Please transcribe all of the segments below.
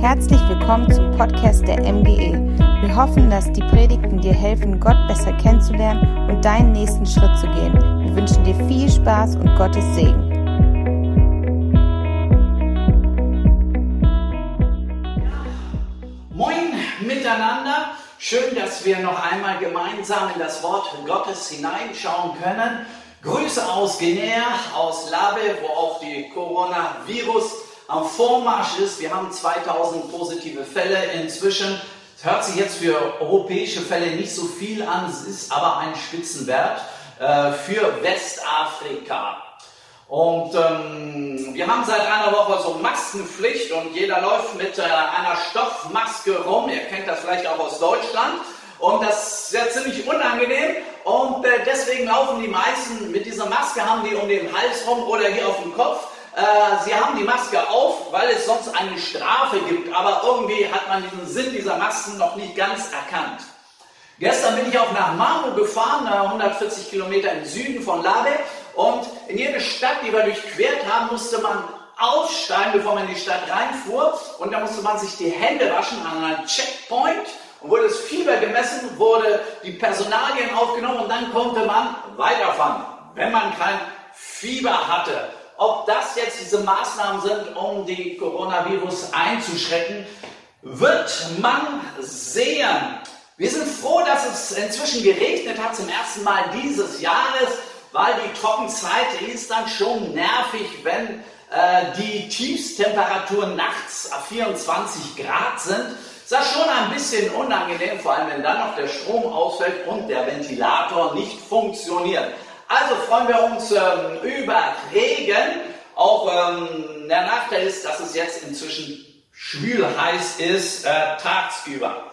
Herzlich willkommen zum Podcast der MGE. Wir hoffen, dass die Predigten dir helfen, Gott besser kennenzulernen und deinen nächsten Schritt zu gehen. Wir wünschen dir viel Spaß und Gottes Segen. Moin miteinander. Schön, dass wir noch einmal gemeinsam in das Wort Gottes hineinschauen können. Grüße aus Guinea, aus Labe, wo auch die Coronavirus am Vormarsch ist. Wir haben 2000 positive Fälle inzwischen. Es hört sich jetzt für europäische Fälle nicht so viel an, es ist aber ein Spitzenwert äh, für Westafrika. Und ähm, wir haben seit einer Woche so Maskenpflicht und jeder läuft mit äh, einer Stoffmaske rum. Ihr kennt das vielleicht auch aus Deutschland. Und das ist ja ziemlich unangenehm. Und äh, deswegen laufen die meisten mit dieser Maske, haben die um den Hals rum oder hier auf dem Kopf. Äh, sie haben die Maske auf, weil es sonst eine Strafe gibt, aber irgendwie hat man diesen Sinn dieser Masken noch nicht ganz erkannt. Gestern bin ich auch nach Marmo gefahren, 140 Kilometer im Süden von Labe und in jede Stadt, die wir durchquert haben, musste man aussteigen, bevor man in die Stadt reinfuhr und da musste man sich die Hände waschen an einem Checkpoint und wurde das Fieber gemessen, wurde die Personalien aufgenommen und dann konnte man weiterfahren, wenn man kein Fieber hatte. Ob das jetzt diese Maßnahmen sind, um die Coronavirus einzuschrecken, wird man sehen. Wir sind froh, dass es inzwischen geregnet hat zum ersten Mal dieses Jahres, weil die Trockenzeit ist dann schon nervig, wenn äh, die Tiefstemperaturen nachts auf 24 Grad sind. Ist das schon ein bisschen unangenehm, vor allem wenn dann noch der Strom ausfällt und der Ventilator nicht funktioniert. Also freuen wir uns ähm, über Regen. Auch ähm, der Nachteil ist, dass es jetzt inzwischen schwül heiß ist äh, tagsüber.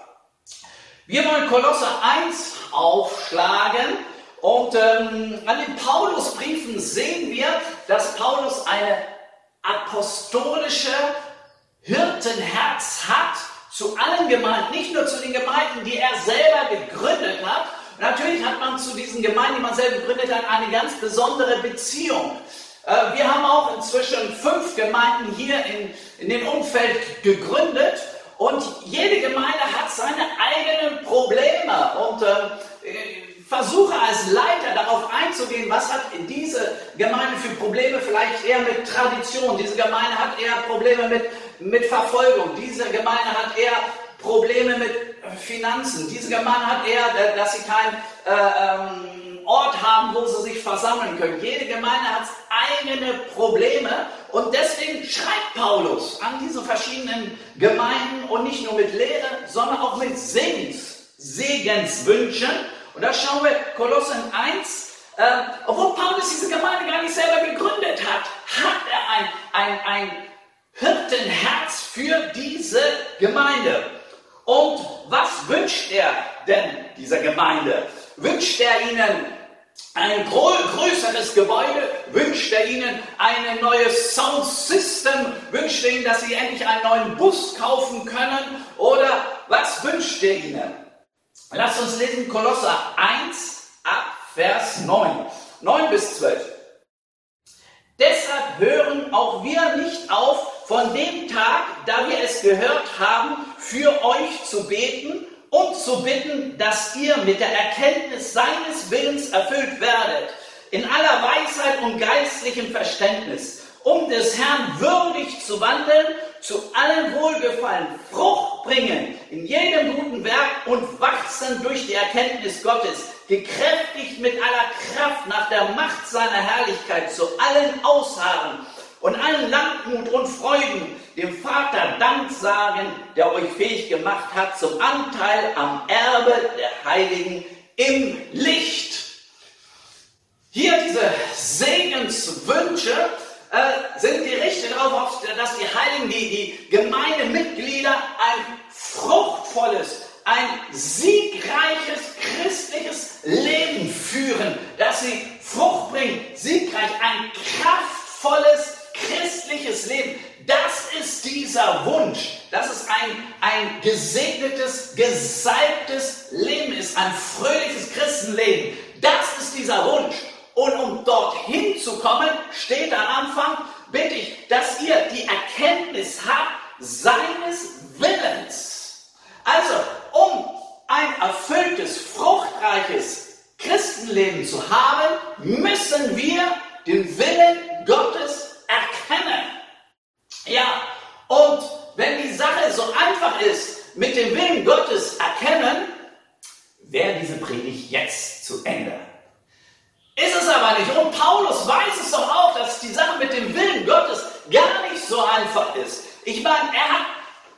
Wir wollen Kolosse 1 aufschlagen und ähm, an den Paulusbriefen sehen wir, dass Paulus eine apostolische Hirtenherz hat zu allen Gemeinden, nicht nur zu den Gemeinden, die er selber gegründet hat, Natürlich hat man zu diesen Gemeinden, die man selber gegründet hat, eine ganz besondere Beziehung. Äh, wir haben auch inzwischen fünf Gemeinden hier in, in dem Umfeld gegründet und jede Gemeinde hat seine eigenen Probleme und äh, versuche als Leiter darauf einzugehen, was hat diese Gemeinde für Probleme, vielleicht eher mit Tradition, diese Gemeinde hat eher Probleme mit, mit Verfolgung, diese Gemeinde hat eher Probleme mit Finanzen. Diese Gemeinde hat eher, dass sie keinen äh, ähm, Ort haben, wo sie sich versammeln können. Jede Gemeinde hat eigene Probleme und deswegen schreibt Paulus an diese verschiedenen Gemeinden und nicht nur mit Lehre, sondern auch mit Segens, Segenswünschen. Und da schauen wir Kolossen 1, äh, obwohl Paulus diese Gemeinde gar nicht selber gegründet hat, hat er ein, ein, ein Hirtenherz für diese Gemeinde. Und was wünscht er denn dieser Gemeinde? Wünscht er ihnen ein größeres Gebäude? Wünscht er ihnen ein neues Soundsystem? Wünscht er ihnen, dass sie endlich einen neuen Bus kaufen können? Oder was wünscht er ihnen? Lasst uns lesen Kolosser 1 ab Vers 9. 9 bis 12. Deshalb hören auch wir nicht auf, von dem Tag, da wir es gehört haben, für euch zu beten und zu bitten, dass ihr mit der Erkenntnis seines Willens erfüllt werdet, in aller Weisheit und geistlichem Verständnis, um des Herrn würdig zu wandeln, zu allem Wohlgefallen, Frucht bringen in jedem guten Werk und wachsen durch die Erkenntnis Gottes, gekräftigt mit aller Kraft nach der Macht seiner Herrlichkeit, zu allen Ausharren und allen Langmut und Freuden dem Vater Dank sagen, der euch fähig gemacht hat zum Anteil am Erbe der Heiligen im Licht. Hier diese Segenswünsche äh, sind gerichtet darauf, dass die Heiligen, die, die Gemeindemitglieder ein fruchtvolles, ein siegreiches christliches Leben führen, dass sie Frucht bringen, siegreich, ein kraftvolles christliches Leben, das ist dieser Wunsch, dass es ein, ein gesegnetes, gesalbtes Leben ist, ein fröhliches Christenleben. Das ist dieser Wunsch. Und um dorthin zu kommen, steht am Anfang, bitte ich, dass ihr die Erkenntnis habt seines Willens. Also, um ein erfülltes, fruchtreiches Christenleben zu haben, müssen wir den Willen Gottes erkennen. Ja, und wenn die Sache so einfach ist, mit dem Willen Gottes erkennen, wäre diese Predigt jetzt zu Ende. Ist es aber nicht. Und Paulus weiß es doch auch, dass die Sache mit dem Willen Gottes gar nicht so einfach ist. Ich meine, er hat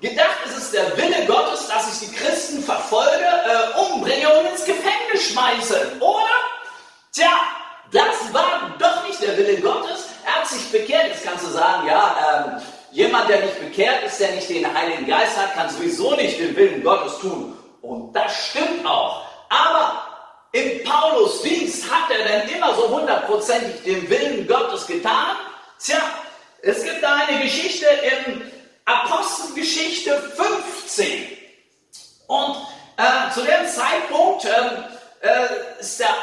gedacht, es ist der Wille Gottes, dass ich die Christen verfolge, äh, umbringe und ins Gefängnis schmeiße. Oder? Tja, das war doch nicht der Wille Gottes. Er sich bekehrt. Jetzt kannst du sagen, ja, ähm, jemand, der nicht bekehrt ist, der nicht den Heiligen Geist hat, kann sowieso nicht den Willen Gottes tun. Und das stimmt auch. Aber im Paulus Dienst hat er denn immer so hundertprozentig den Willen Gottes getan? Tja, es gibt da eine Geschichte in Apostelgeschichte 15. Und äh, zu dem Zeitpunkt äh, äh, ist der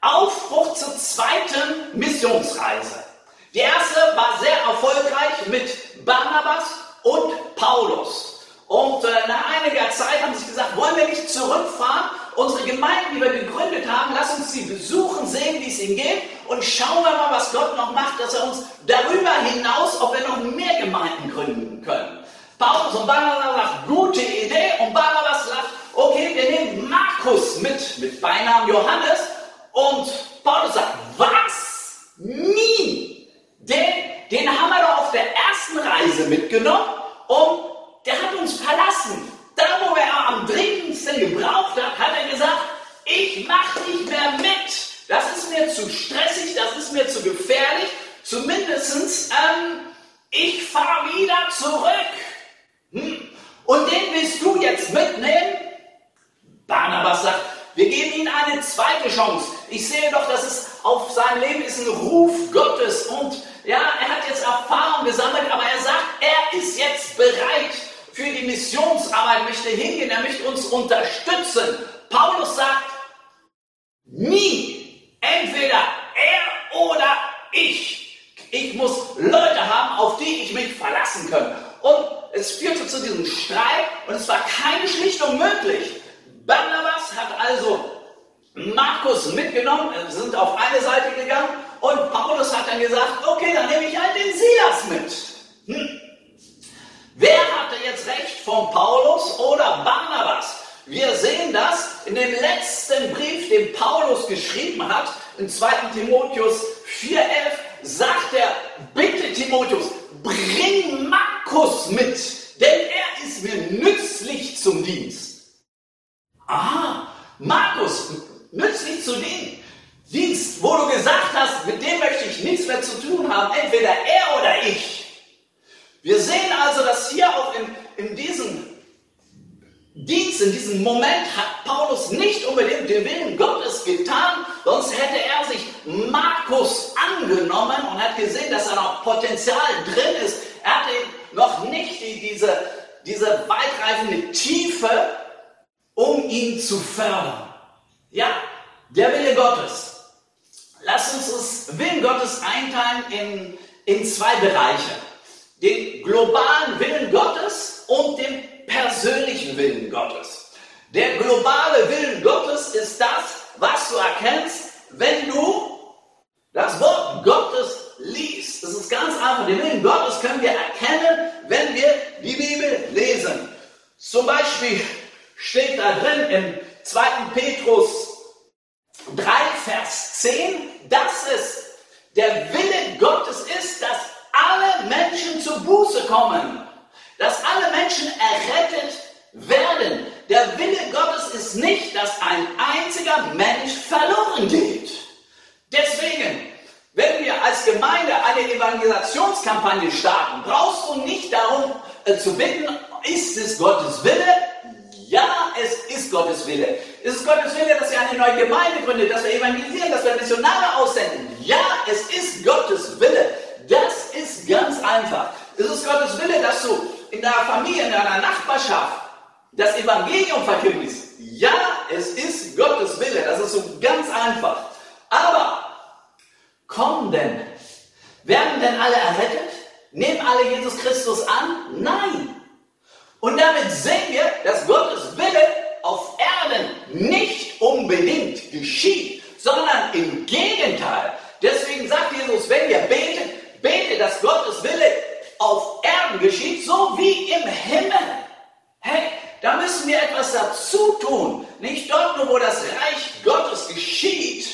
Aufbruch zur zweiten Missionsreise. Die erste war sehr erfolgreich mit Barnabas und Paulus. Und äh, nach einiger Zeit haben sie gesagt, wollen wir nicht zurückfahren unsere Gemeinde, die wir gegründet haben, lass uns sie besuchen, sehen, wie es ihnen geht und schauen wir mal, was Gott noch macht, dass er uns darüber hinaus, ob wir noch mehr Gemeinden gründen können. Paulus und Barnabas sagt, gute Idee und Barnabas sagt, okay, wir nehmen Markus mit, mit Beinamen Johannes und Paulus sagt, was? Nie! Den, den haben wir doch auf der ersten Reise mitgenommen und der hat uns verlassen. Da, wo er am dringendsten gebraucht hat, hat er gesagt, ich mache nicht mehr mit. Das ist mir zu stressig, das ist mir zu gefährlich. Zumindest, ähm, ich fahre wieder zurück. Hm. Und den willst du jetzt mitnehmen? Barnabas sagt, wir geben ihm eine zweite Chance. Ich sehe doch, dass es auf sein Leben ist ein Ruf Gottes und ja, er hat jetzt Erfahrung gesammelt, aber er sagt, er ist jetzt bereit, für die Missionsarbeit möchte hingehen, er möchte uns unterstützen. Paulus sagt, nie, entweder er oder ich. Ich muss Leute haben, auf die ich mich verlassen kann. Und es führte zu diesem Streit und es war keine Schlichtung möglich. Barnabas hat also Markus mitgenommen, sind auf eine Seite gegangen und Paulus hat dann gesagt, okay, dann nehme ich halt den Silas mit. Hm. Wer hatte jetzt recht von Paulus oder Barnabas? Wir sehen das in dem letzten Brief, den Paulus geschrieben hat, in 2. Timotheus 4,11, sagt er, bitte Timotheus, bring Markus mit, denn er ist mir nützlich zum Dienst. Ah, Markus, nützlich zu dienen. Dienst, wo du gesagt hast, mit dem möchte ich nichts mehr zu tun haben, entweder er oder ich. Wir sehen also, dass hier auch in, in diesem Dienst, in diesem Moment hat Paulus nicht unbedingt den Willen Gottes getan, sonst hätte er sich Markus angenommen und hat gesehen, dass da noch Potenzial drin ist. Er hatte noch nicht die, diese, diese weitreifende Tiefe, um ihn zu fördern. Ja, der Wille Gottes. Lass uns das Willen Gottes einteilen in, in zwei Bereiche den globalen Willen Gottes und den persönlichen Willen Gottes. Der globale Willen Gottes ist das, was du erkennst, wenn du das Wort Gottes liest. Das ist ganz einfach. Den Willen Gottes können wir erkennen, wenn wir die Bibel lesen. Zum Beispiel steht da drin im 2. Petrus 3, Vers 10, dass es der Wille Gottes ist, dass alle Menschen zur Buße kommen, dass alle Menschen errettet werden. Der Wille Gottes ist nicht, dass ein einziger Mensch verloren geht. Deswegen, wenn wir als Gemeinde eine Evangelisationskampagne starten, brauchst du nicht darum äh, zu bitten, ist es Gottes Wille? Ja, es ist Gottes Wille. Ist es Gottes Wille, dass wir eine neue Gemeinde gründen, dass wir evangelisieren, dass wir Missionare aussenden? Ja, es ist Gottes Wille. Das ist ganz einfach. Es ist Gottes Wille, dass du in deiner Familie, in deiner Nachbarschaft das Evangelium verkündest. Ja, es ist Gottes Wille. Das ist so ganz einfach. Aber kommen denn, werden denn alle errettet? Nehmen alle Jesus Christus an? Nein. Und damit sehen wir, dass Gottes Wille auf Erden nicht unbedingt geschieht, sondern im Gegenteil. Deswegen sagt Jesus, wenn ihr betet, bete, dass Gottes Wille auf Erden geschieht, so wie im Himmel. Hey, da müssen wir etwas dazu tun. Nicht dort nur, wo das Reich Gottes geschieht,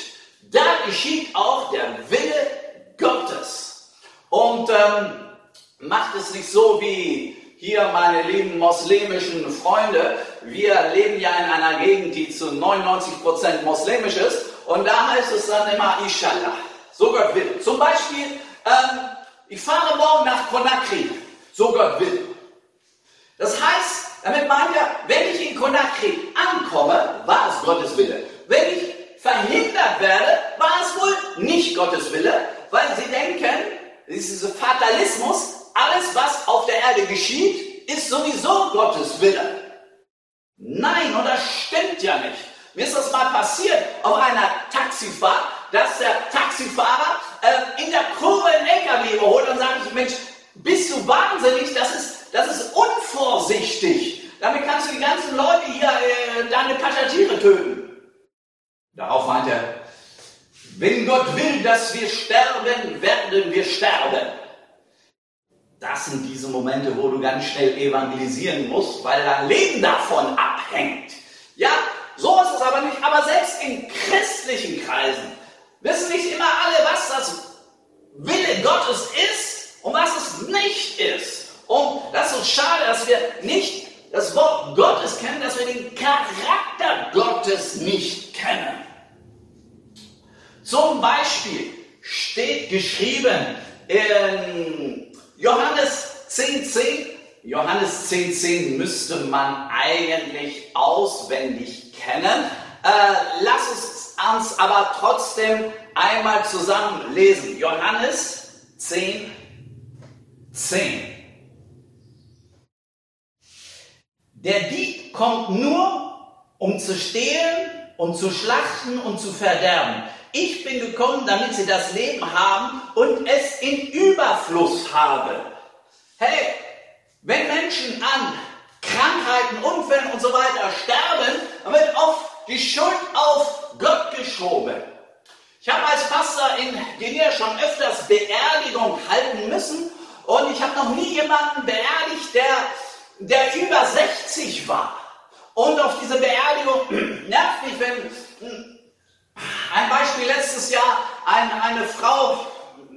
da geschieht auch der Wille Gottes. Und ähm, macht es nicht so wie hier meine lieben muslimischen Freunde. Wir leben ja in einer Gegend, die zu 99% muslimisch ist. Und da heißt es dann immer Inshallah. So Gott will. Zum Beispiel, ähm, ich fahre morgen nach Conakry. So Gott will. Das heißt, damit meint er, wenn ich in Conakry ankomme, war es Gottes Wille. Wenn ich verhindert werde, war es wohl nicht Gottes Wille, weil sie denken, dieser Fatalismus, alles was auf der Erde geschieht, ist sowieso Gottes Wille. Nein, und das stimmt ja nicht. Mir ist das mal passiert auf einer Taxifahrt, dass der Taxifahrer äh, in der Kurve einen LKW überholt und sagt, Mensch, bist du wahnsinnig? Das ist, das ist unvorsichtig. Damit kannst du die ganzen Leute hier, äh, deine Passagiere töten. Darauf meint er, wenn Gott will, dass wir sterben, werden wir sterben. Das sind diese Momente, wo du ganz schnell evangelisieren musst, weil dein Leben davon abhängt. Ja, so ist es aber nicht. Aber selbst in christlichen Kreisen wissen nicht immer alle, was das Wille Gottes ist und was es nicht ist. Und das ist so schade, dass wir nicht das Wort Gottes kennen, dass wir den Charakter Gottes nicht kennen. Zum Beispiel steht geschrieben in Johannes 10,10, 10, Johannes 10,10 10 müsste man eigentlich auswendig kennen. Äh, lass es uns aber trotzdem einmal zusammen lesen. Johannes 10, 10. Der Dieb kommt nur, um zu stehlen und zu schlachten und zu verderben. Ich bin gekommen, damit sie das Leben haben und es in Überfluss haben. Hey, wenn Menschen an Krankheiten, Unfällen und so weiter sterben, dann wird oft die Schuld auf Gott geschoben. Ich habe als Pastor in Guinea schon öfters Beerdigung halten müssen und ich habe noch nie jemanden beerdigt, der der über 60 war. Und auf diese Beerdigung nervt mich, wenn hm, ein Beispiel letztes Jahr eine, eine Frau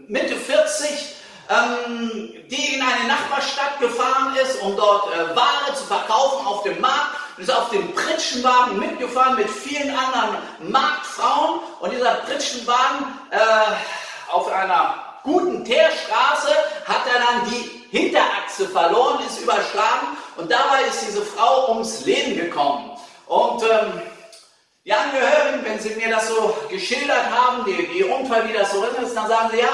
Mitte 40, ähm, die in eine Nachbarstadt gefahren ist, um dort äh, Ware zu verkaufen auf dem Markt, ist auf dem Pritschenwagen mitgefahren mit vielen anderen Marktfrauen. Und dieser Pritschenwagen äh, auf einer guten Teerstraße hat er dann die Hinterachse verloren, ist überschlagen. Und dabei ist diese Frau ums Leben gekommen. Und ähm, die Angehörigen, wenn sie mir das so geschildert haben, die, die Unfall, wie das so ist, dann sagen sie, ja,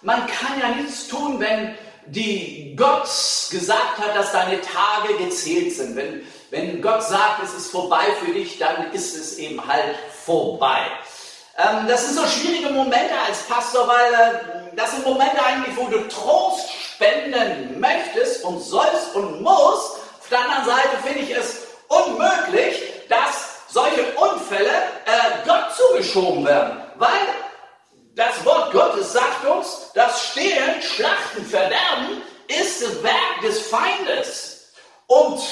man kann ja nichts tun, wenn die Gott gesagt hat, dass deine Tage gezählt sind. Wenn, wenn Gott sagt, es ist vorbei für dich, dann ist es eben halt vorbei. Ähm, das sind so schwierige Momente als Pastor, weil äh, das sind Momente eigentlich, wo du Trost spenden möchtest und sollst und musst. Auf der anderen Seite finde ich es unmöglich, dass solche Unfälle äh, Gott zugeschoben werden, weil das Wort Gottes sagt uns, das Stehlen, Schlachten, Verderben ist das Werk des Feindes. Und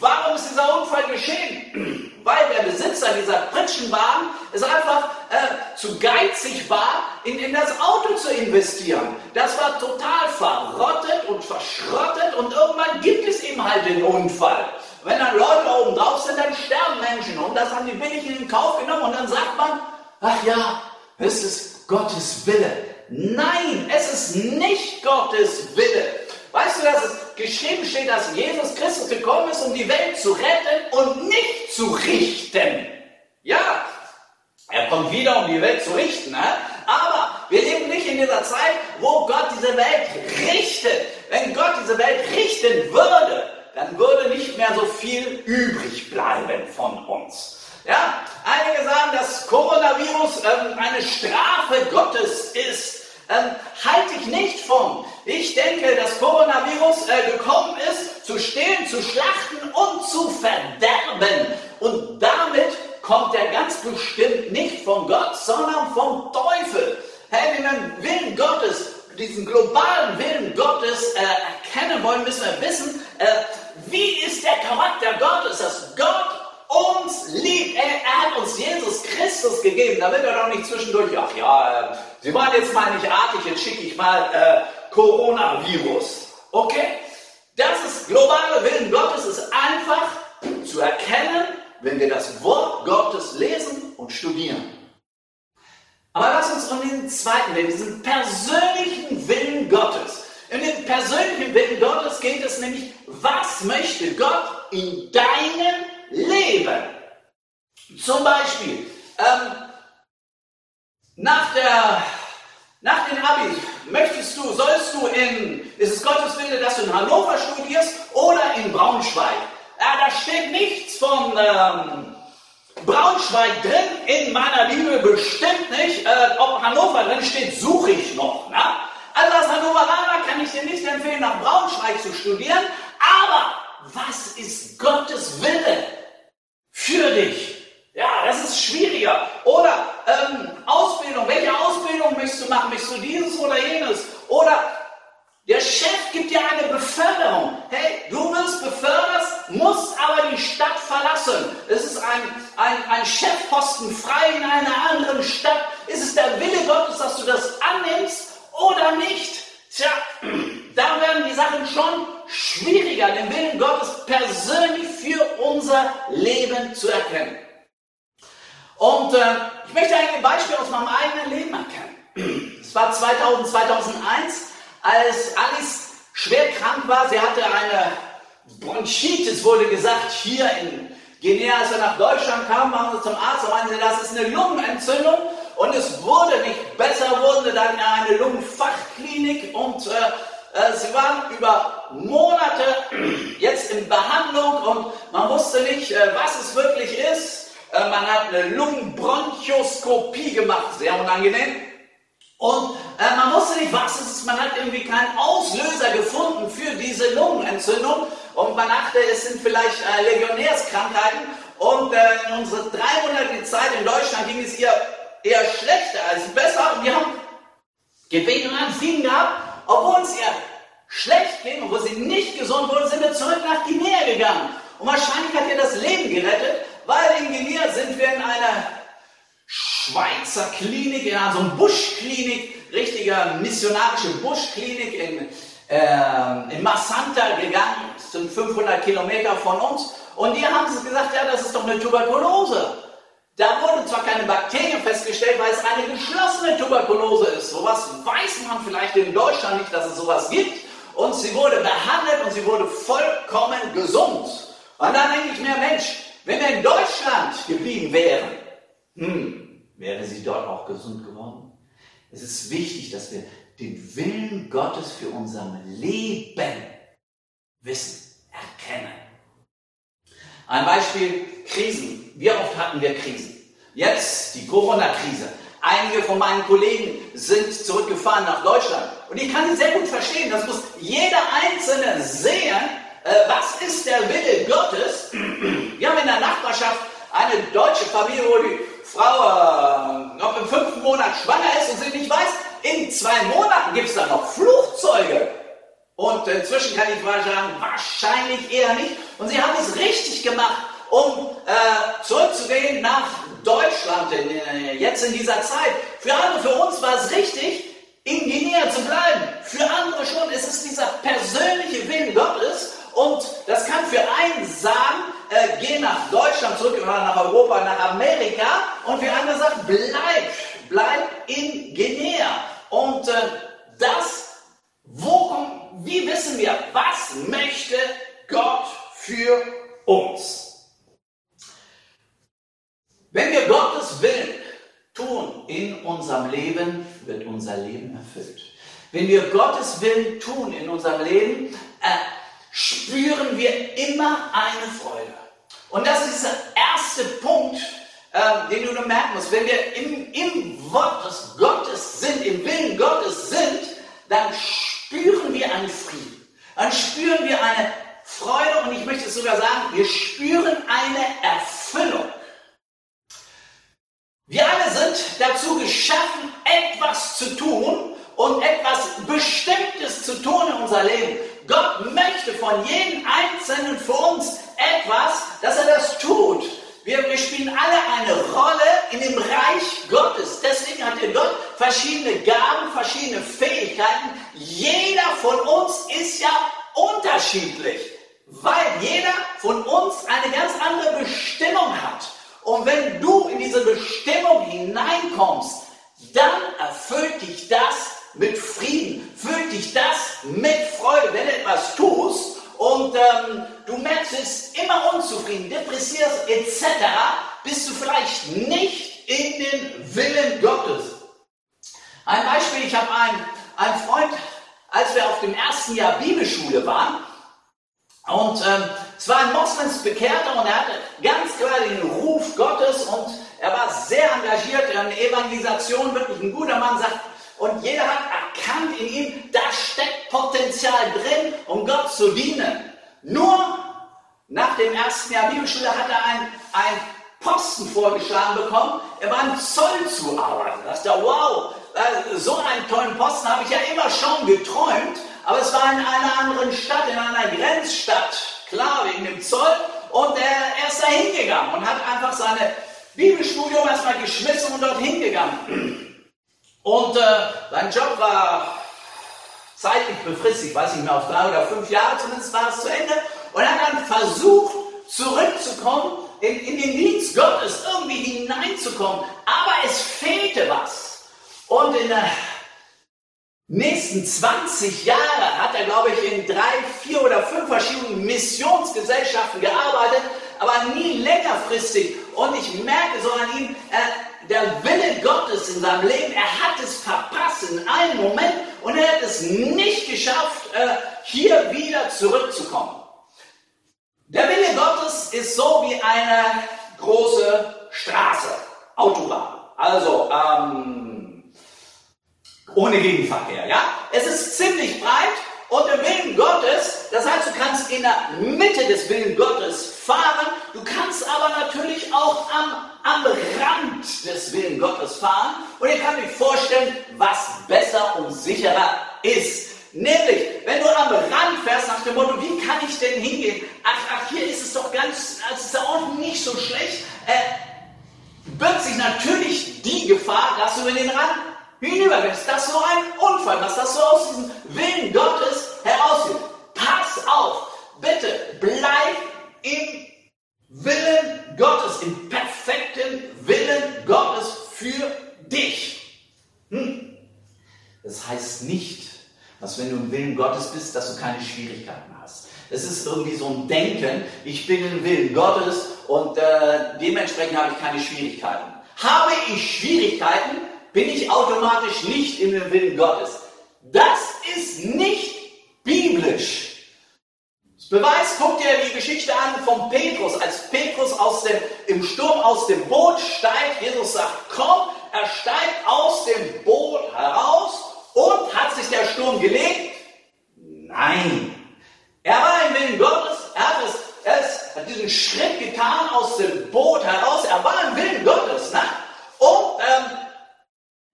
warum ist dieser Unfall geschehen? Weil der Besitzer dieser Pritschenwagen es einfach äh, zu geizig war, in, in das Auto zu investieren. Das war total verrottet und verschrottet und irgendwann gibt es eben halt den Unfall. Wenn dann Leute oben drauf sind, dann sterben Menschen und das haben die billig in den Kauf genommen und dann sagt man, ach ja, es ist Gottes Wille. Nein, es ist nicht Gottes Wille. Weißt du, dass es geschrieben steht, dass Jesus Christus gekommen ist, um die Welt zu retten und nicht zu richten? Ja, er kommt wieder, um die Welt zu richten. Ne? Aber wir leben nicht in dieser Zeit, wo Gott diese Welt richtet. Wenn Gott diese Welt richten würde, dann würde nicht mehr so viel übrig bleiben von uns. Ja, einige sagen, dass Coronavirus ähm, eine Strafe Gottes ist. Ähm, halte ich nicht von. Ich denke, dass Coronavirus äh, gekommen ist, zu stehlen, zu schlachten und zu verderben. Und damit kommt er ganz bestimmt nicht von Gott, sondern vom Teufel. Hey, wenn wir den Willen Gottes, diesen globalen Willen Gottes äh, erkennen wollen, müssen wir wissen, äh, wie ist der Charakter Gottes, dass Gott uns liebt. Er, er, hat uns Jesus Christus gegeben, damit er doch nicht zwischendurch, ach ja, äh, Sie waren jetzt mal nicht artig, jetzt schicke ich mal äh, Coronavirus. Okay? Das ist globale Willen Gottes, ist einfach zu erkennen, wenn wir das Wort Gottes lesen und studieren. Aber lass uns um den zweiten Willen, diesen persönlichen Willen Gottes. In dem persönlichen Willen Gottes geht es nämlich, was möchte Gott in deinem Leben? Zum Beispiel, ähm, nach, der, nach den Abi, möchtest du, sollst du in, ist es Gottes Wille, dass du in Hannover studierst oder in Braunschweig? Ja, da steht nichts von ähm, Braunschweig drin, in meiner Bibel bestimmt nicht. Äh, ob Hannover drin steht, suche ich noch. Ne? Also als Hannoveraner kann ich dir nicht empfehlen, nach Braunschweig zu studieren, aber was ist Gottes Wille für dich? Ja, das ist schwieriger. Oder ähm, Ausbildung. Welche Ausbildung möchtest du machen? Möchtest du dieses oder jenes? Oder der Chef gibt dir eine Beförderung. Hey, du wirst befördert, musst aber die Stadt verlassen. Es ist ein, ein, ein Chefposten frei in einer anderen Stadt. Ist es der Wille Gottes, dass du das annimmst oder nicht? Tja, da werden die Sachen schon schwieriger, den Willen Gottes persönlich für unser Leben zu erkennen. Und äh, ich möchte ein Beispiel aus meinem eigenen Leben erkennen. Es war 2000, 2001 als Alice schwer krank war, sie hatte eine Bronchitis, wurde gesagt, hier in Guinea, als er nach Deutschland kam, waren sie zum Arzt und meinten das ist eine Lungenentzündung und es wurde nicht besser, wurde dann in eine Lungenfachklinik und äh, äh, sie waren über Monate jetzt in Behandlung und man wusste nicht, äh, was es wirklich ist. Äh, man hat eine Lungenbronchoskopie gemacht, sehr unangenehm. Und äh, man wusste nicht, was es ist. Man hat irgendwie keinen Auslöser gefunden für diese Lungenentzündung. Und man dachte, es sind vielleicht Legionärskrankheiten. Und in unserer dreimonatige Zeit in Deutschland ging es ihr eher schlechter als besser. Wir haben gebeten und Frieden gehabt. Obwohl es ihr schlecht ging, obwohl sie nicht gesund wurde, sind wir zurück nach Guinea gegangen. Und wahrscheinlich hat ihr das Leben gerettet, weil in Guinea sind wir in einer Schweizer Klinik, in so einer Buschklinik, richtiger missionarische Buschklinik in, äh, in Massanta gegangen, sind 500 Kilometer von uns. Und die haben gesagt, ja, das ist doch eine Tuberkulose. Da wurden zwar keine Bakterien festgestellt, weil es eine geschlossene Tuberkulose ist. Sowas weiß man vielleicht in Deutschland nicht, dass es sowas gibt. Und sie wurde behandelt und sie wurde vollkommen gesund. Und dann denke ich mir, Mensch, wenn wir in Deutschland geblieben wären, hm, wäre sie dort auch gesund geworden. Es ist wichtig, dass wir den Willen Gottes für unser Leben wissen, erkennen. Ein Beispiel, Krisen. Wie oft hatten wir Krisen? Jetzt die Corona-Krise. Einige von meinen Kollegen sind zurückgefahren nach Deutschland. Und ich kann sie sehr gut verstehen. Das muss jeder Einzelne sehen. Äh, was ist der Wille Gottes? Wir haben in der Nachbarschaft eine deutsche Familie, wo die Frau äh, noch im fünften Monat schwanger ist und sie nicht weiß, in zwei Monaten gibt es da noch Flugzeuge. Und inzwischen kann ich mal sagen, wahrscheinlich eher nicht. Und sie haben es richtig gemacht, um äh, zurückzugehen nach Deutschland in, äh, jetzt in dieser Zeit. Für andere, für uns war es richtig, in Guinea zu bleiben. Für andere schon. Es ist dieser persönliche Willen Gottes. Und das kann für einen sagen, äh, geh nach Deutschland zurück nach Europa, nach Amerika. Und für andere sagt, bleib, bleib in Guinea. Und äh, das, wo, wie wissen wir, was möchte Gott für uns? Wenn wir Gottes Willen tun in unserem Leben, wird unser Leben erfüllt. Wenn wir Gottes Willen tun in unserem Leben, äh, spüren wir immer eine Freude. Und das ist der erste Punkt, äh, den du merken musst. Wenn wir im, im Wort des Gottes sind, im Willen Gottes sind, dann spüren wir einen Frieden. Dann spüren wir eine Freude und ich möchte sogar sagen, wir spüren eine Erfüllung. Wir alle sind dazu geschaffen, etwas zu tun und etwas Bestimmtes zu tun in unser Leben. Gott möchte von jedem Einzelnen für uns etwas, dass er das tut. Wir, wir spielen alle eine Rolle in dem Reich Gottes. Deswegen hat der Gott verschiedene Gaben, verschiedene Fähigkeiten. Jeder von uns ist ja unterschiedlich, weil jeder von uns eine ganz andere Bestimmung hat. Und wenn du in diese Bestimmung hineinkommst, dann erfüllt dich das mit Frieden, füllt dich das mit Freude, wenn du etwas tust und ähm, du merkst, du bist immer unzufrieden, depressierst etc., bist du vielleicht nicht in den Willen Gottes. Ein Beispiel, ich habe einen, einen Freund, als wir auf dem ersten Jahr Bibelschule waren, und ähm, es war ein Moslems Bekehrter und er hatte ganz klar den Ruf Gottes und er war sehr engagiert in Evangelisation, wirklich ein guter Mann, sagt, und jeder hat erkannt in ihm, da steckt Potenzial drin, um Gott zu dienen. Nur nach dem ersten Jahr Bibelschule hat er einen, Posten vorgeschlagen bekommen, er war im Zoll zu arbeiten. Da dachte wow, äh, so einen tollen Posten habe ich ja immer schon geträumt, aber es war in einer anderen Stadt, in einer Grenzstadt, klar, wegen dem Zoll. Und er, ist da hingegangen und hat einfach seine Bibelstudium erstmal geschmissen und dort hingegangen. Und äh, sein Job war zeitlich befristet, ich weiß nicht mehr, auf drei oder fünf Jahre zumindest war es zu Ende. Und er hat dann versucht, zurückzukommen, in, in den Dienst Gottes irgendwie hineinzukommen. Aber es fehlte was. Und in der nächsten 20 Jahre hat er, glaube ich, in drei, vier oder fünf verschiedenen Missionsgesellschaften gearbeitet, aber nie längerfristig. Und ich merke so an ihm, äh, der Wille Gottes in seinem Leben, er hat es verpasst in einem Moment und er hat es nicht geschafft, äh, hier wieder zurückzukommen. Der Wille Gottes ist so wie eine große Straße, Autobahn. Also, ähm, ohne Gegenverkehr. Ja? Es ist ziemlich breit und im Willen Gottes, das heißt, du kannst in der Mitte des Willen Gottes fahren, du kannst aber natürlich auch am, am Rand des Willen Gottes fahren. Und ihr könnt euch vorstellen, was besser und sicherer ist. Nämlich, wenn du am Rand fährst nach dem Motto, wie kann ich denn hingehen? Ach, ach hier ist es doch ganz, es ist da unten nicht so schlecht. Äh, birgt sich natürlich die Gefahr, dass du über den Rand hinübergehst, dass so ein Unfall, dass das so aus diesem Willen Gottes herausgeht. Pass auf, bitte bleib im Willen Gottes, im perfekten Willen Gottes für dich. Hm. Das heißt nicht, dass wenn du im Willen Gottes bist, dass du keine Schwierigkeiten hast. Es ist irgendwie so ein Denken, ich bin im Willen Gottes und äh, dementsprechend habe ich keine Schwierigkeiten. Habe ich Schwierigkeiten, bin ich automatisch nicht in dem Willen Gottes. Das ist nicht biblisch. Das Beweis, guck dir die Geschichte an von Petrus. Als Petrus aus dem, im Sturm aus dem Boot steigt, Jesus sagt, komm, er steigt aus dem Boot heraus und hat sich der Sturm gelegt? Nein. Er war im Willen Gottes, er hat, es, er hat diesen Schritt getan aus dem Boot heraus, er war im Willen Gottes. Ne? Und ähm,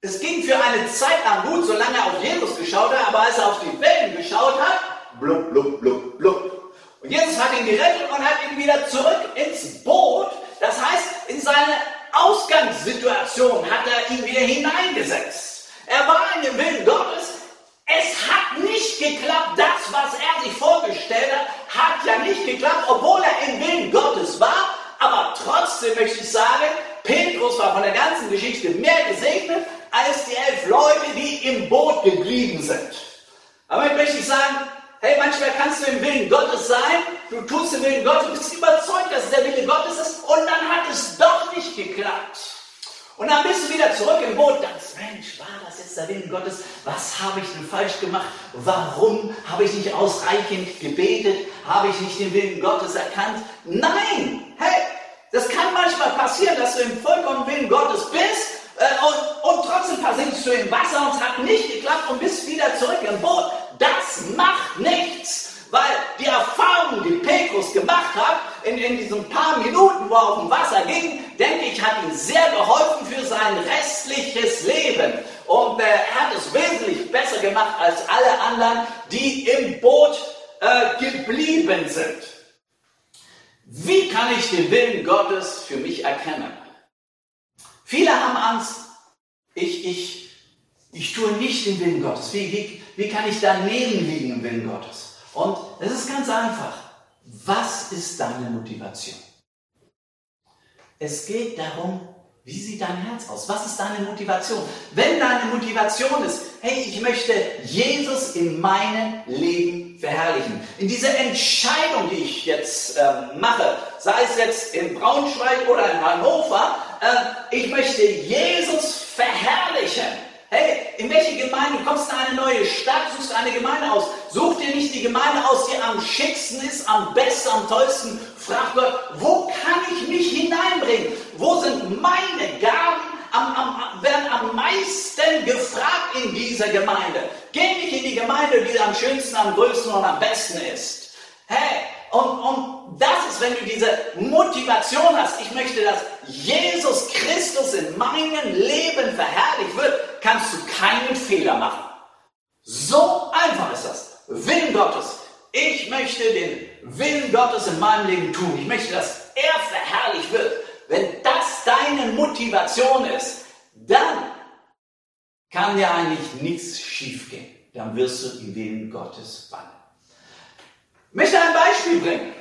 es ging für eine Zeit lang gut, solange er auf Jesus geschaut hat, aber als er auf die Wellen geschaut hat, blub, blub, blub, blub. Und Jesus hat ihn gerettet und hat ihn wieder zurück ins Boot. Das heißt, in seine Ausgangssituation hat er ihn wieder hineingesetzt. Er war in dem Willen Gottes. Es hat nicht geklappt. Das, was er sich vorgestellt hat, hat ja nicht geklappt, obwohl er im Willen Gottes war. Aber trotzdem möchte ich sagen, Petrus war von der ganzen Geschichte mehr gesegnet als die elf Leute, die im Boot geblieben sind. Aber ich möchte sagen, hey, manchmal kannst du im Willen Gottes sein, du tust den Willen Gottes, bist überzeugt, dass es der Wille Gottes ist und dann hat es doch nicht geklappt. Und dann bist du wieder zurück im Boot, denkst, Mensch, war das jetzt der Willen Gottes? Was habe ich denn falsch gemacht? Warum habe ich nicht ausreichend gebetet? Habe ich nicht den Willen Gottes erkannt? Nein! Hey, das kann manchmal passieren, dass du im vollkommenen Willen Gottes bist und, und trotzdem versinkst du im Wasser und es hat nicht geklappt und bist wieder zurück im Boot. Das das macht nichts. Weil die Erfahrung, die Petrus gemacht hat, in, in diesen paar Minuten, wo er auf dem Wasser ging, denke ich, hat ihm sehr geholfen für sein restliches Leben. Und äh, er hat es wesentlich besser gemacht als alle anderen, die im Boot äh, geblieben sind. Wie kann ich den Willen Gottes für mich erkennen? Viele haben Angst, ich, ich, ich tue nicht den Willen Gottes. Wie, wie, wie kann ich daneben liegen im Willen Gottes? Und es ist ganz einfach. Was ist deine Motivation? Es geht darum, wie sieht dein Herz aus? Was ist deine Motivation? Wenn deine Motivation ist, hey, ich möchte Jesus in meinem Leben verherrlichen. In dieser Entscheidung, die ich jetzt äh, mache, sei es jetzt in Braunschweig oder in Hannover, äh, ich möchte Jesus verherrlichen. Hey, in welche Gemeinde? Du kommst in eine neue Stadt, suchst eine Gemeinde aus. Such dir nicht die Gemeinde aus, die am schicksten ist, am besten, am tollsten. Frag Gott, wo kann ich mich hineinbringen? Wo sind meine Gaben? Am, am, werden am meisten gefragt in dieser Gemeinde. Geh nicht in die Gemeinde, die am schönsten, am größten und am besten ist. Hey, und, und das ist, wenn du diese Motivation hast, ich möchte, dass Jesus Christus in meinem Leben verherrlicht wird, kannst du keinen Fehler machen. So einfach ist das. Willen Gottes. Ich möchte den Willen Gottes in meinem Leben tun. Ich möchte, dass er verherrlicht wird. Wenn das deine Motivation ist, dann kann dir eigentlich nichts schiefgehen. Dann wirst du im Willen Gottes wandeln. Ich möchte ein Beispiel bringen.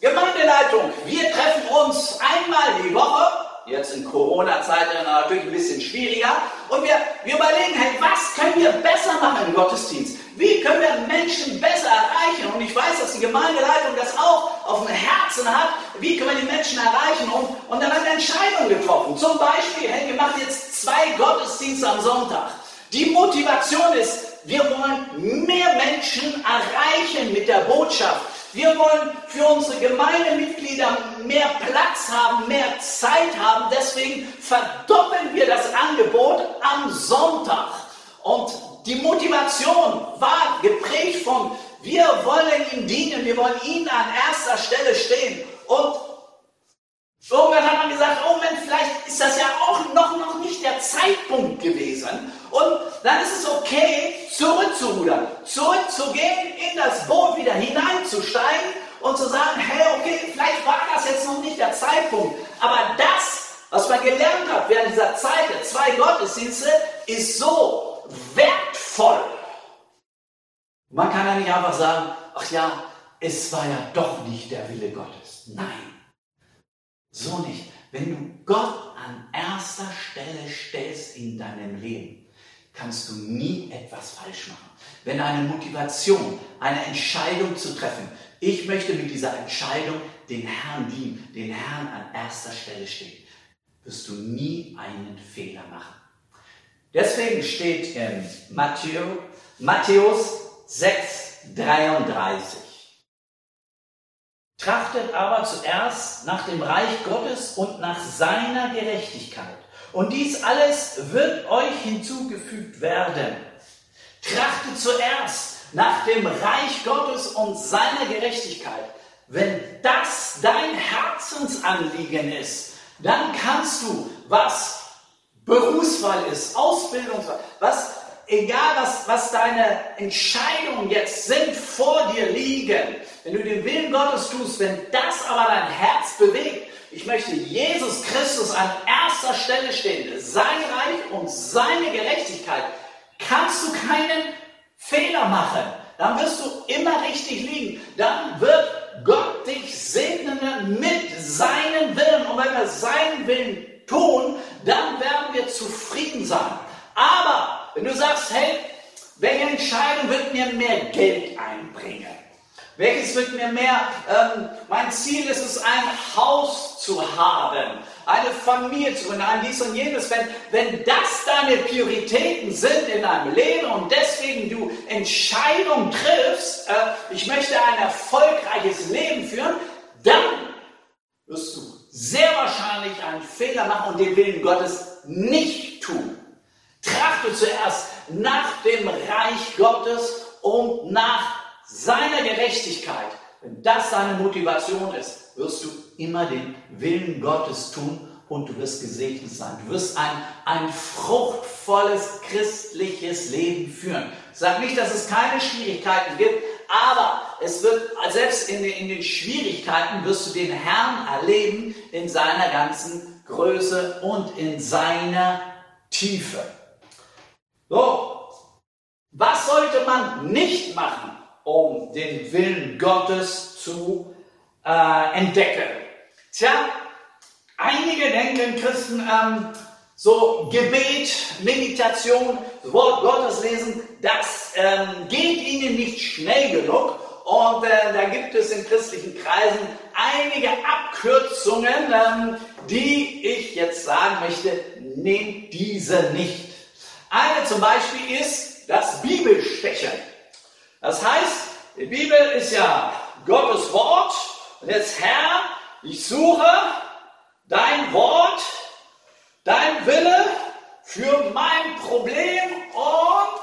Gemeindeleitung, wir treffen uns einmal die Woche, jetzt in Corona-Zeiten natürlich ein bisschen schwieriger, und wir, wir überlegen, hey, was können wir besser machen im Gottesdienst? Wie können wir Menschen besser erreichen? Und ich weiß, dass die Gemeindeleitung das auch auf dem Herzen hat. Wie können wir die Menschen erreichen? Und, und dann wir Entscheidungen getroffen. Zum Beispiel, hey, wir machen jetzt zwei Gottesdienste am Sonntag. Die Motivation ist, wir wollen mehr Menschen erreichen mit der Botschaft. Wir wollen für unsere Gemeindemitglieder mehr Platz haben, mehr Zeit haben. Deswegen verdoppeln wir das Angebot am Sonntag. Und die Motivation war geprägt von, wir wollen ihm dienen, wir wollen ihn an erster Stelle stehen. Und Irgendwann hat man gesagt, oh Mensch, vielleicht ist das ja auch noch, noch nicht der Zeitpunkt gewesen. Und dann ist es okay, zurückzurudern, zurückzugehen, in das Boot wieder hineinzusteigen und zu sagen, hey, okay, vielleicht war das jetzt noch nicht der Zeitpunkt. Aber das, was man gelernt hat während dieser Zeit der zwei Gottesdienste, ist so wertvoll. Man kann ja nicht einfach sagen, ach ja, es war ja doch nicht der Wille Gottes. Nein. So nicht. Wenn du Gott an erster Stelle stellst in deinem Leben, kannst du nie etwas falsch machen. Wenn eine Motivation, eine Entscheidung zu treffen, ich möchte mit dieser Entscheidung den Herrn dienen, den Herrn an erster Stelle stehen, wirst du nie einen Fehler machen. Deswegen steht in Matthäus 6, 33. Trachtet aber zuerst nach dem Reich Gottes und nach seiner Gerechtigkeit. Und dies alles wird euch hinzugefügt werden. Trachtet zuerst nach dem Reich Gottes und seiner Gerechtigkeit. Wenn das dein Herzensanliegen ist, dann kannst du, was Berufswahl ist, Ausbildung, was egal was, was deine Entscheidungen jetzt sind, vor dir liegen, wenn du den Willen Gottes tust, wenn das aber dein Herz bewegt, ich möchte Jesus Christus an erster Stelle stehen, sein Reich und seine Gerechtigkeit, kannst du keinen Fehler machen. Dann wirst du immer richtig liegen. Dann wird Gott dich segnen mit seinem Willen. Und wenn wir seinen Willen tun, dann werden wir zufrieden sein. Aber wenn du sagst, hey, welche Entscheidung wird mir mehr Geld einbringen? Welches wird mir mehr, ähm, mein Ziel ist es, ein Haus zu haben, eine Familie zu gründen, dies und jenes. Wenn, wenn das deine Prioritäten sind in deinem Leben und deswegen du Entscheidungen triffst, äh, ich möchte ein erfolgreiches Leben führen, dann wirst du sehr wahrscheinlich einen Fehler machen und den Willen Gottes nicht tun. Trachte zuerst nach dem Reich Gottes und nach seiner Gerechtigkeit, wenn das seine Motivation ist, wirst du immer den Willen Gottes tun und du wirst gesegnet sein. Du wirst ein, ein fruchtvolles christliches Leben führen. Sage nicht, dass es keine Schwierigkeiten gibt, aber es wird, selbst in den, in den Schwierigkeiten wirst du den Herrn erleben in seiner ganzen Größe und in seiner Tiefe. So, was sollte man nicht machen, um den Willen Gottes zu äh, entdecken? Tja, einige denken, Christen, ähm, so Gebet, Meditation, Wort Gottes lesen, das ähm, geht ihnen nicht schnell genug. Und äh, da gibt es in christlichen Kreisen einige Abkürzungen, ähm, die ich jetzt sagen möchte, nehmt diese nicht. Eine zum Beispiel ist das Bibelstechen. Das heißt, die Bibel ist ja Gottes Wort. Und jetzt, Herr, ich suche dein Wort, dein Wille für mein Problem und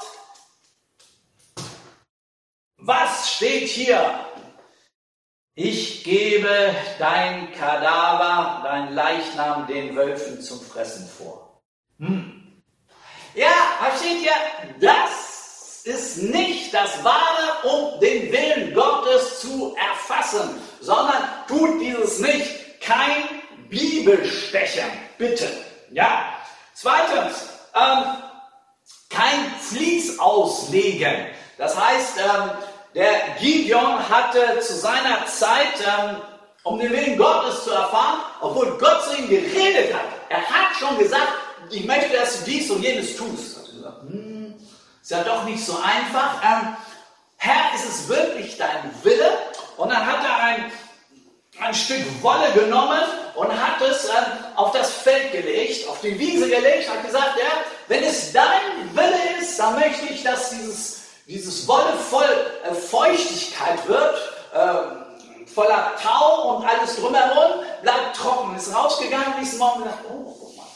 was steht hier? Ich gebe dein Kadaver, dein Leichnam den Wölfen zum Fressen vor. Hm. Ja, was steht hier? Ist nicht das Wahre, um den Willen Gottes zu erfassen, sondern tut dieses nicht. Kein Bibelstecher, bitte. Ja. Zweitens, ähm, kein Fließ auslegen. Das heißt, ähm, der Gideon hatte zu seiner Zeit, ähm, um den Willen Gottes zu erfahren, obwohl Gott zu ihm geredet hat. Er hat schon gesagt, ich möchte, dass du dies und jenes tust. Er hat gesagt, hm, ist ja doch nicht so einfach. Ähm, Herr, ist es wirklich dein Wille? Und dann hat er ein, ein Stück Wolle genommen und hat es äh, auf das Feld gelegt, auf die Wiese gelegt, hat gesagt, ja, wenn es dein Wille ist, dann möchte ich, dass dieses dieses Wolle voll äh, Feuchtigkeit wird, äh, voller Tau und alles drumherum, bleibt trocken. Ist rausgegangen nächsten Morgen gedacht, oh, guck mal,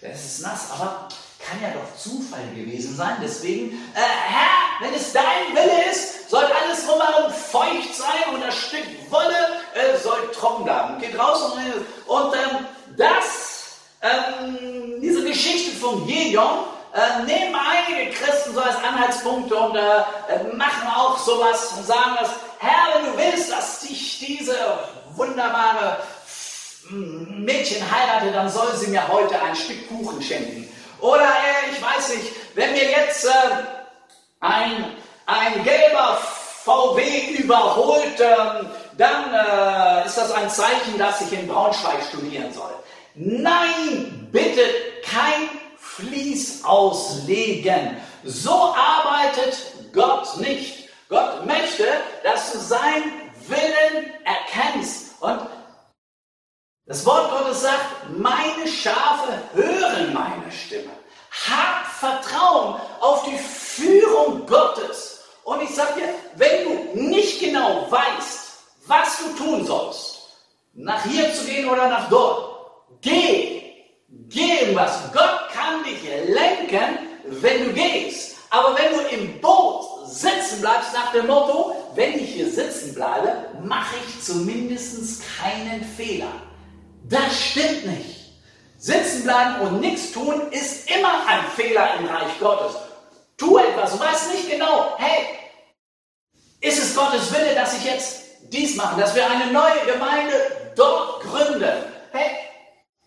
das ist nass, aber kann ja doch Zufall gewesen sein. Deswegen, äh, Herr, wenn es dein Wille ist, soll alles drumherum feucht sein und das Stück Wolle äh, soll trocken bleiben. Geht raus und, und ähm, das, ähm, diese Geschichte von Gideon, äh, nehmen einige Christen so als Anhaltspunkte und äh, machen auch sowas und sagen das, Herr, wenn du willst, dass dich diese wunderbare Mädchen heirate, dann soll sie mir heute ein Stück Kuchen schenken. Oder äh, ich weiß nicht, wenn mir jetzt äh, ein, ein gelber VW überholt, ähm, dann äh, ist das ein Zeichen, dass ich in Braunschweig studieren soll. Nein, bitte kein Fließ auslegen. So arbeitet Gott nicht. Gott möchte, dass du seinen Willen erkennst. Und das Wort Gottes sagt, meine Schafe hören meine Stimme. Hab Vertrauen auf die Führung Gottes. Und ich sage dir, wenn du nicht genau weißt, was du tun sollst, nach hier zu gehen oder nach dort, geh Geh was. Gott kann dich lenken, wenn du gehst. Aber wenn du im Boot sitzen bleibst nach dem Motto, wenn ich hier sitzen bleibe, mache ich zumindest keinen Fehler. Das stimmt nicht. Sitzen bleiben und nichts tun ist immer ein Fehler im Reich Gottes. Tu etwas, du weißt nicht genau, hey, ist es Gottes Wille, dass ich jetzt dies mache, dass wir eine neue Gemeinde dort gründen? Hey,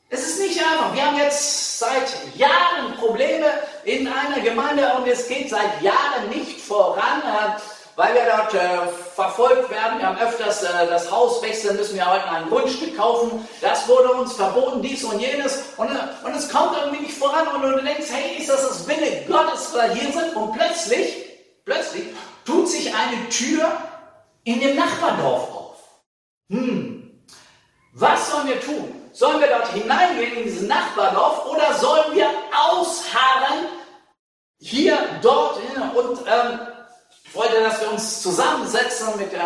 es ist nicht einfach. Wir haben jetzt seit Jahren Probleme in einer Gemeinde und es geht seit Jahren nicht voran, weil wir dort äh, verfolgt werden. Wir haben öfters äh, das Haus wechseln müssen, wir heute ein Grundstück kaufen. Das wurde uns verboten, dies und jenes. Und, äh, und es kommt irgendwie nicht voran und du denkst, hey, ist das das Wille Gottes, weil hier sind? Und plötzlich, plötzlich tut sich eine Tür in dem Nachbardorf auf. Hm, was sollen wir tun? Sollen wir dort hineingehen in diesen Nachbardorf oder sollen wir ausharren hier, dort und ähm, wollte, dass wir uns zusammensetzen mit äh,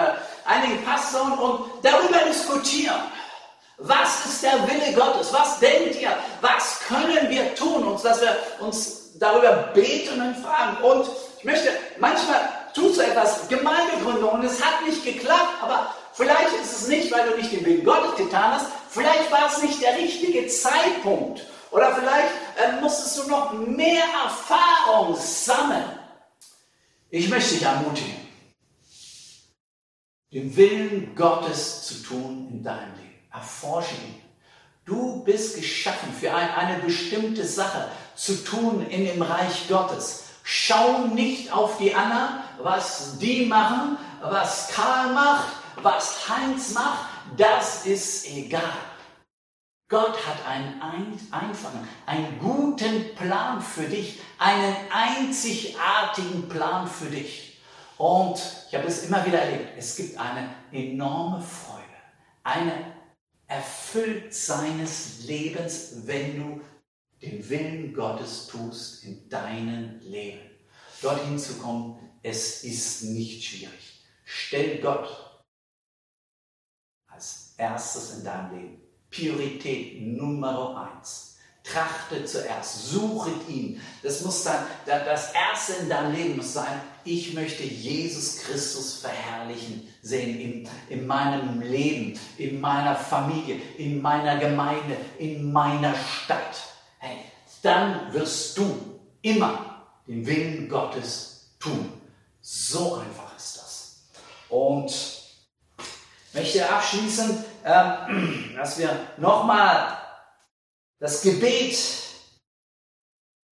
einigen Pastoren und darüber diskutieren. Was ist der Wille Gottes? Was denkt ihr? Was können wir tun? Und dass wir uns darüber beten und fragen. Und ich möchte, manchmal tust du etwas Gemeindegründung und es hat nicht geklappt, aber vielleicht ist es nicht, weil du nicht den Willen Gottes getan hast, vielleicht war es nicht der richtige Zeitpunkt oder vielleicht äh, musstest du noch mehr Erfahrung sammeln. Ich möchte dich ermutigen, den Willen Gottes zu tun in deinem Leben. Erforsche ihn. Du bist geschaffen für ein, eine bestimmte Sache zu tun in dem Reich Gottes. Schau nicht auf die anderen, was die machen, was Karl macht, was Heinz macht, das ist egal. Gott hat einen einfachen, einen guten Plan für dich, einen einzigartigen Plan für dich. Und ich habe es immer wieder erlebt, es gibt eine enorme Freude, eine Erfüllt seines Lebens, wenn du den Willen Gottes tust in deinem Leben. Dorthin zu kommen, es ist nicht schwierig. Stell Gott als erstes in deinem Leben. Priorität Nummer eins. Trachte zuerst, suche ihn. Das muss dann, das Erste in deinem Leben muss sein, ich möchte Jesus Christus verherrlichen sehen in, in meinem Leben, in meiner Familie, in meiner Gemeinde, in meiner Stadt. Hey, dann wirst du immer den Willen Gottes tun. So einfach ist das. Und möchte abschließen, ähm, dass wir nochmal das Gebet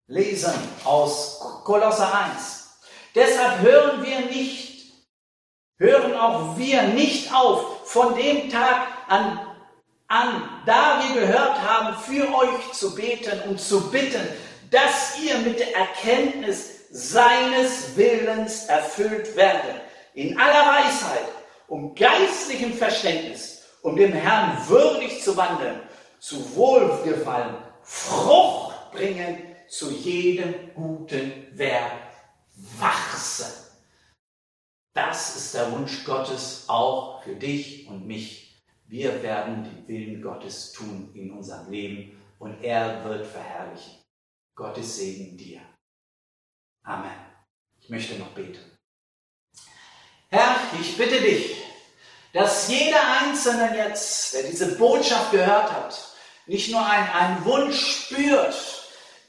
lesen aus Kolosser 1. Deshalb hören wir nicht, hören auch wir nicht auf, von dem Tag an, an, da wir gehört haben, für euch zu beten und zu bitten, dass ihr mit der Erkenntnis seines Willens erfüllt werdet, in aller Weisheit, um geistlichem Verständnis, um dem Herrn würdig zu wandeln zu Wohlgefallen, Frucht bringen zu jedem guten Werk wachsen. Das ist der Wunsch Gottes auch für dich und mich. Wir werden den Willen Gottes tun in unserem Leben und er wird verherrlichen. Gottes Segen dir. Amen. Ich möchte noch beten. Herr, ich bitte dich, dass jeder Einzelne jetzt, der diese Botschaft gehört hat, nicht nur ein, einen Wunsch spürt,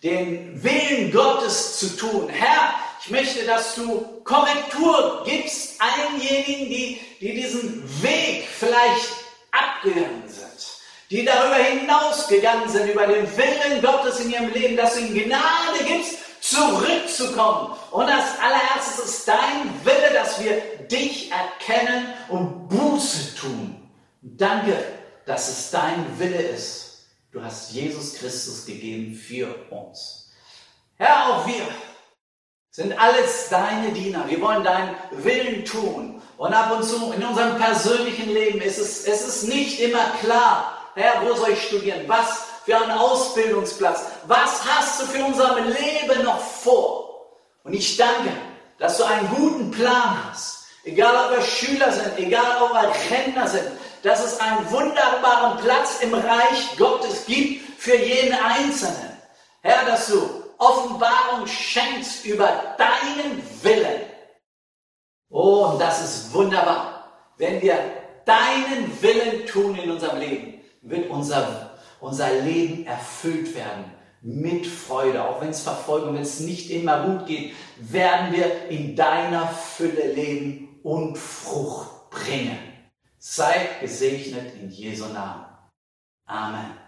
den Willen Gottes zu tun. Herr, ich möchte, dass du Korrektur gibst allenjenigen, die, die diesen Weg vielleicht abgegangen sind, die darüber hinausgegangen sind, über den Willen Gottes in ihrem Leben, dass du ihnen Gnade gibst, zurückzukommen. Und als allererstes ist dein Wille, dass wir dich erkennen und Buße tun. Danke, dass es dein Wille ist Du hast Jesus Christus gegeben für uns. Herr, auch wir sind alles deine Diener. Wir wollen deinen Willen tun. Und ab und zu in unserem persönlichen Leben ist es, es ist nicht immer klar, Herr, wo soll ich studieren? Was für einen Ausbildungsplatz? Was hast du für unser Leben noch vor? Und ich danke, dass du einen guten Plan hast. Egal ob wir Schüler sind, egal ob wir Rentner sind, dass es einen wunderbaren Platz im Reich Gottes gibt für jeden Einzelnen. Herr, dass du Offenbarung schenkst über deinen Willen. Oh, und das ist wunderbar. Wenn wir deinen Willen tun in unserem Leben, wird unser, unser Leben erfüllt werden mit Freude. Auch wenn es Verfolgung, wenn es nicht immer gut geht, werden wir in deiner Fülle leben und Frucht bringen. Seid gesegnet in Jesu Namen. Amen.